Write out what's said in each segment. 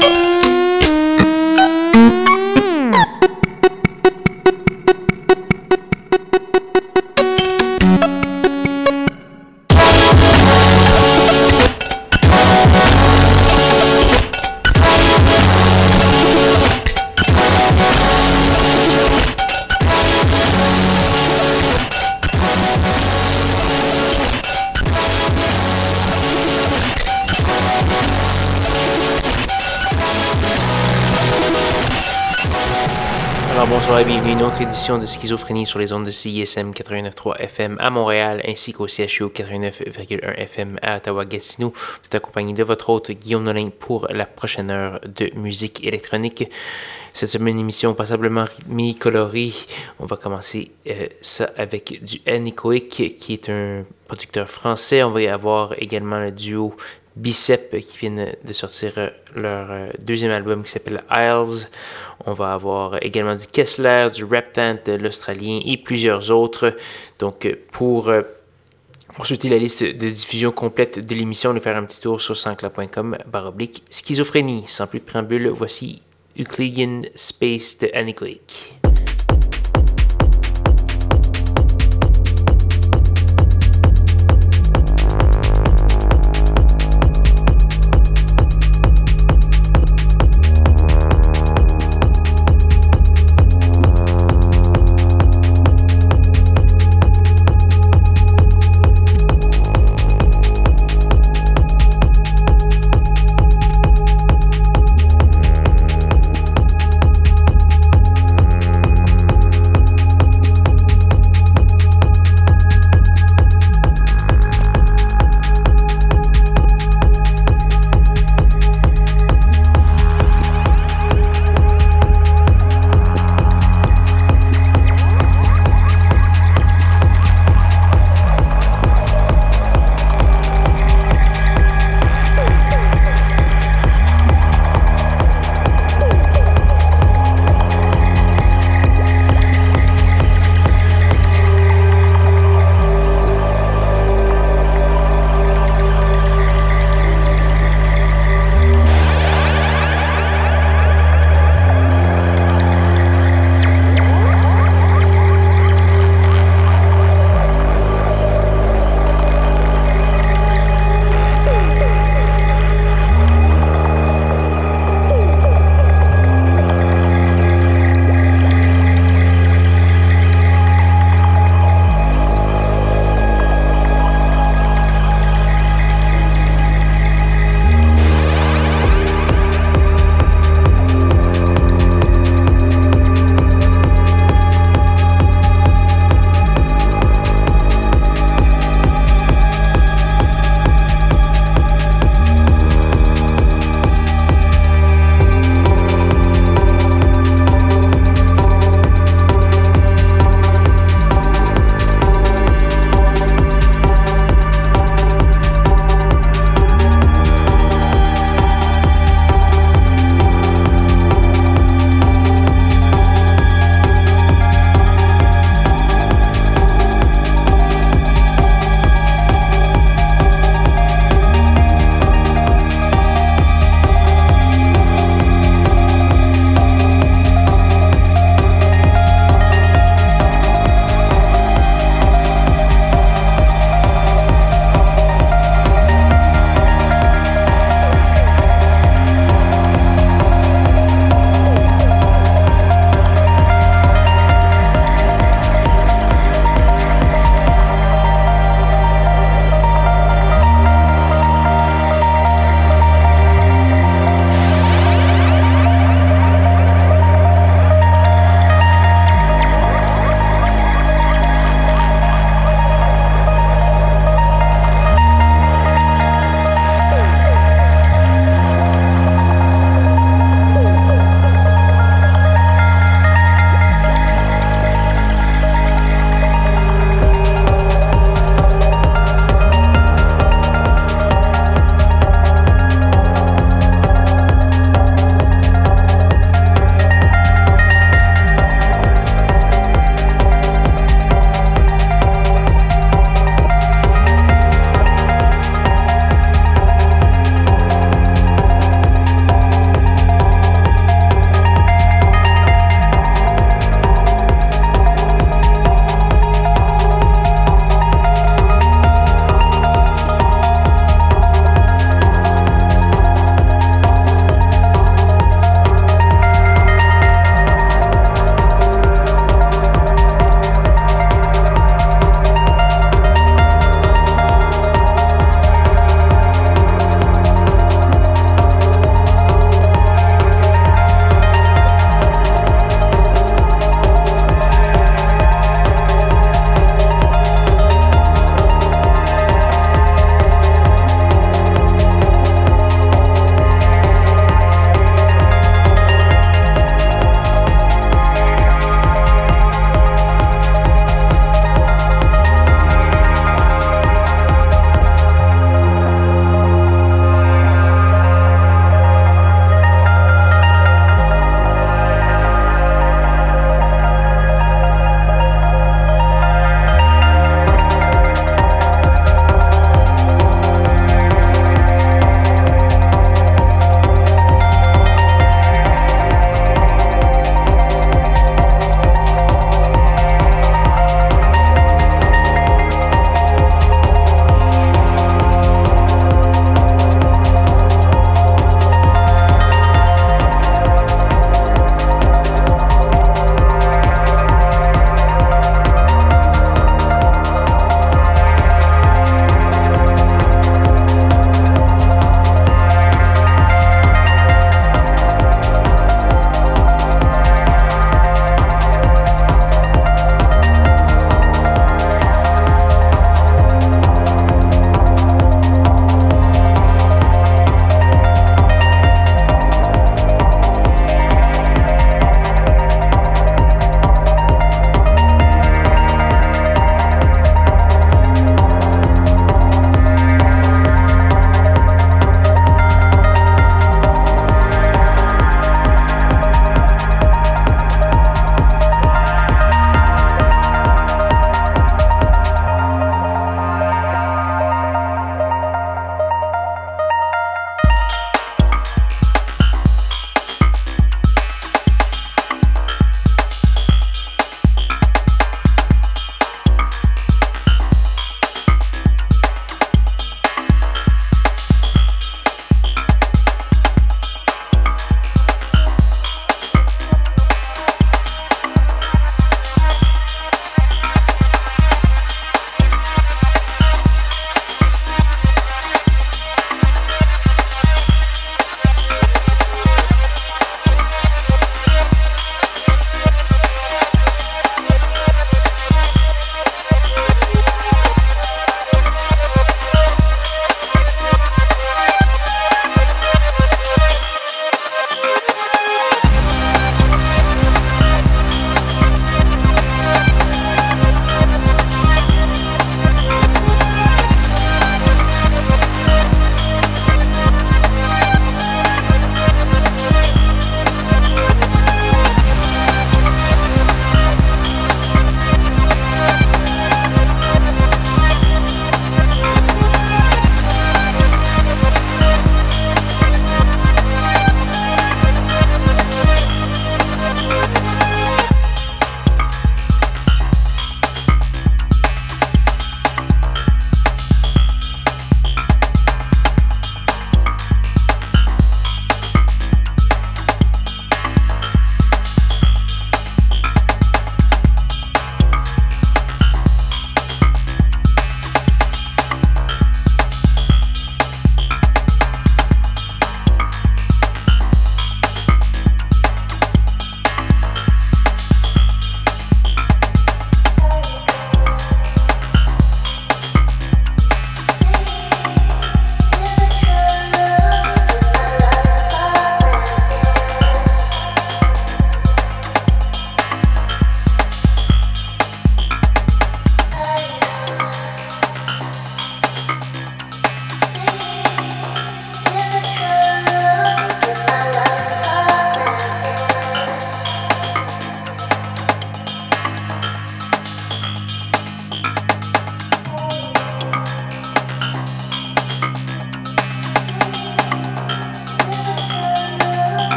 bienvenue à édition de Schizophrénie sur les ondes de CISM 89.3 FM à Montréal ainsi qu'au CHU 89.1 FM à Ottawa-Gatineau. Vous accompagné de votre hôte Guillaume Nolin pour la prochaine heure de musique électronique. Cette semaine, émission passablement rythmée, colorée. On va commencer euh, ça avec du Anechoic qui est un producteur français. On va y avoir également le duo Bicep qui viennent de sortir euh, leur euh, deuxième album qui s'appelle Isles. On va avoir également du Kessler, du Reptant, l'Australien et plusieurs autres. Donc euh, pour consulter la liste de diffusion complète de l'émission, allez faire un petit tour sur sancla.com baroblique schizophrénie. Sans plus de préambule, voici Euclidean Space de Anechoic.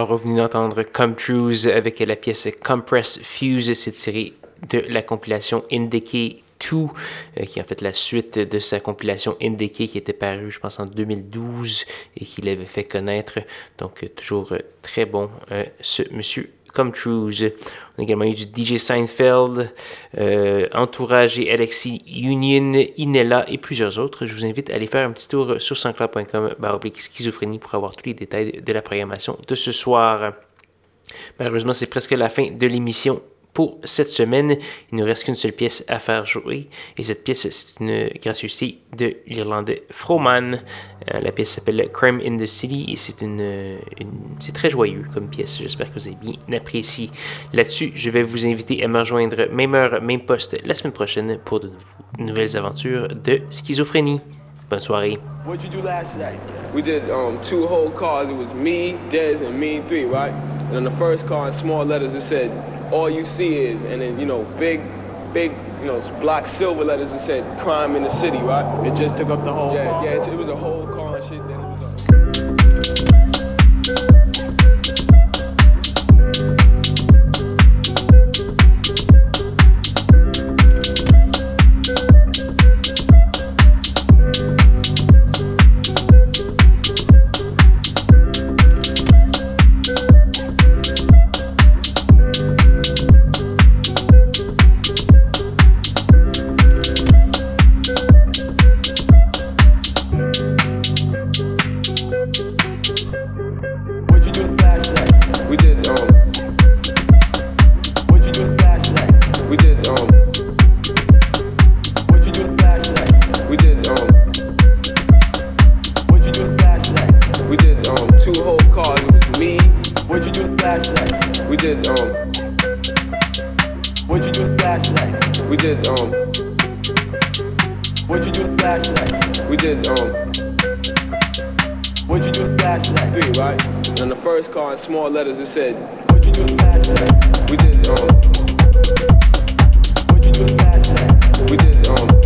Alors, revenez d'entendre Come Trues avec la pièce Compress Fuse, c'est tiré de la compilation Indicate 2, euh, qui est en fait la suite de sa compilation Indicate qui était parue, je pense, en 2012 et qui l'avait fait connaître. Donc, euh, toujours euh, très bon, ce monsieur comme Trues. On a également eu du DJ Seinfeld, euh, Entourage et Alexis Union, Inella et plusieurs autres. Je vous invite à aller faire un petit tour sur sanscloud.com schizophrénie pour avoir tous les détails de la programmation de ce soir. Malheureusement, c'est presque la fin de l'émission pour cette semaine. Il ne reste qu'une seule pièce à faire jouer. Et cette pièce, c'est une gracieuseté de l'Irlandais Froman. Euh, la pièce s'appelle Crime in the City et c'est une, c'est très joyeux comme pièce. J'espère que vous avez bien apprécié. Là-dessus, je vais vous inviter à me rejoindre même heure, même poste la semaine prochaine pour de nouvelles aventures de schizophrénie. Bonne soirée. You do last night? We did um, two whole cars. It was me, Dez, and me three, right? And on the first car, in small letters, it said all you see is, and then, you know, big, big, you know, black silver letters that said crime in the city, right? It just took up the whole Yeah, car. yeah, it, it was a whole car and shit. Then We did um, two whole cars. It was me. What'd you do last night? We did um. What'd you do last night? We did um. What'd you do last night? We did um. What'd you do last night? Three, right? And on the first car in small letters it said, What'd you do last night? We did um. What'd you do last night? We did um.